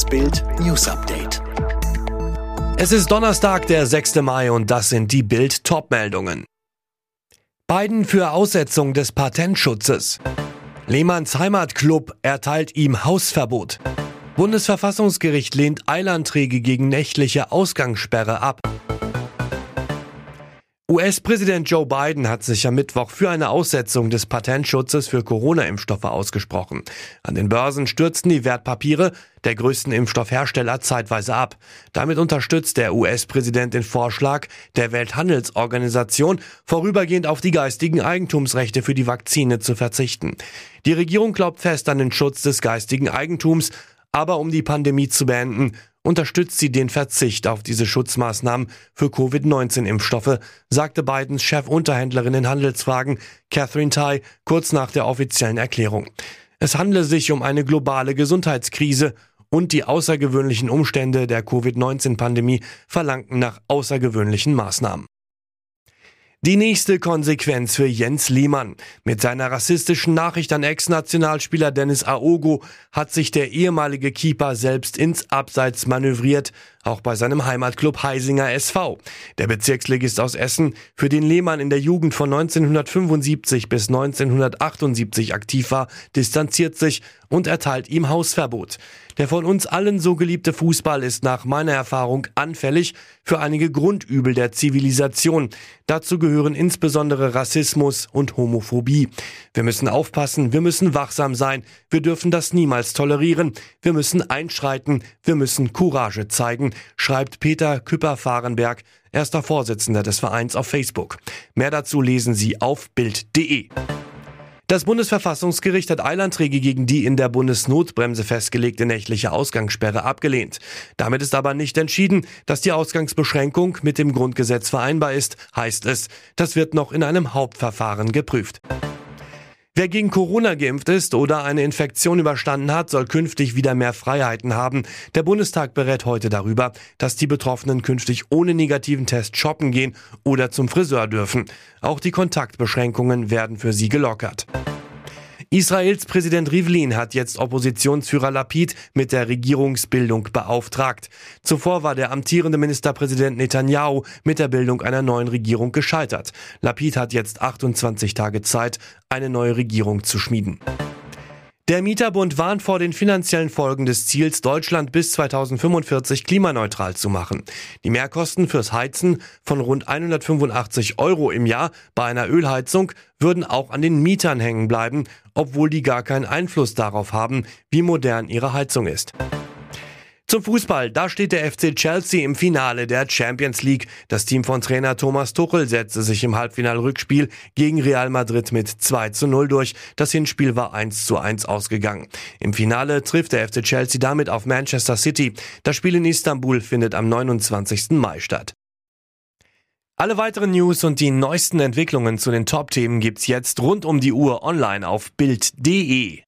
Das Bild News Update. Es ist Donnerstag, der 6. Mai und das sind die Bild Topmeldungen. Biden für Aussetzung des Patentschutzes. Lehmanns Heimatclub erteilt ihm Hausverbot. Bundesverfassungsgericht lehnt Eilanträge gegen nächtliche Ausgangssperre ab. US-Präsident Joe Biden hat sich am Mittwoch für eine Aussetzung des Patentschutzes für Corona-Impfstoffe ausgesprochen. An den Börsen stürzten die Wertpapiere der größten Impfstoffhersteller zeitweise ab. Damit unterstützt der US-Präsident den Vorschlag der Welthandelsorganisation, vorübergehend auf die geistigen Eigentumsrechte für die Vakzine zu verzichten. Die Regierung glaubt fest an den Schutz des geistigen Eigentums, aber um die Pandemie zu beenden, unterstützt sie den Verzicht auf diese Schutzmaßnahmen für Covid-19-Impfstoffe, sagte Bidens Chefunterhändlerin in Handelsfragen Catherine Tai kurz nach der offiziellen Erklärung. Es handle sich um eine globale Gesundheitskrise und die außergewöhnlichen Umstände der Covid-19-Pandemie verlangten nach außergewöhnlichen Maßnahmen. Die nächste Konsequenz für Jens Lehmann. Mit seiner rassistischen Nachricht an Ex-Nationalspieler Dennis Aogo hat sich der ehemalige Keeper selbst ins Abseits manövriert, auch bei seinem Heimatclub Heisinger SV. Der Bezirksligist aus Essen, für den Lehmann in der Jugend von 1975 bis 1978 aktiv war, distanziert sich und erteilt ihm Hausverbot. Der von uns allen so geliebte Fußball ist nach meiner Erfahrung anfällig für einige Grundübel der Zivilisation. Dazu gehören insbesondere Rassismus und Homophobie. Wir müssen aufpassen, wir müssen wachsam sein, wir dürfen das niemals tolerieren, wir müssen einschreiten, wir müssen Courage zeigen, schreibt Peter Küpper-Fahrenberg, erster Vorsitzender des Vereins auf Facebook. Mehr dazu lesen Sie auf Bild.de. Das Bundesverfassungsgericht hat Eilanträge gegen die in der Bundesnotbremse festgelegte nächtliche Ausgangssperre abgelehnt. Damit ist aber nicht entschieden, dass die Ausgangsbeschränkung mit dem Grundgesetz vereinbar ist, heißt es. Das wird noch in einem Hauptverfahren geprüft. Wer gegen Corona geimpft ist oder eine Infektion überstanden hat, soll künftig wieder mehr Freiheiten haben. Der Bundestag berät heute darüber, dass die Betroffenen künftig ohne negativen Test shoppen gehen oder zum Friseur dürfen. Auch die Kontaktbeschränkungen werden für sie gelockert. Israels Präsident Rivlin hat jetzt Oppositionsführer Lapid mit der Regierungsbildung beauftragt. Zuvor war der amtierende Ministerpräsident Netanyahu mit der Bildung einer neuen Regierung gescheitert. Lapid hat jetzt 28 Tage Zeit, eine neue Regierung zu schmieden. Der Mieterbund warnt vor den finanziellen Folgen des Ziels, Deutschland bis 2045 klimaneutral zu machen. Die Mehrkosten fürs Heizen von rund 185 Euro im Jahr bei einer Ölheizung würden auch an den Mietern hängen bleiben, obwohl die gar keinen Einfluss darauf haben, wie modern ihre Heizung ist. Zum Fußball, da steht der FC Chelsea im Finale der Champions League. Das Team von Trainer Thomas Tuchel setzte sich im Halbfinalrückspiel gegen Real Madrid mit 2 zu 0 durch. Das Hinspiel war 1 zu 1 ausgegangen. Im Finale trifft der FC Chelsea damit auf Manchester City. Das Spiel in Istanbul findet am 29. Mai statt. Alle weiteren News und die neuesten Entwicklungen zu den Top-Themen gibt's jetzt rund um die Uhr online auf Bild.de.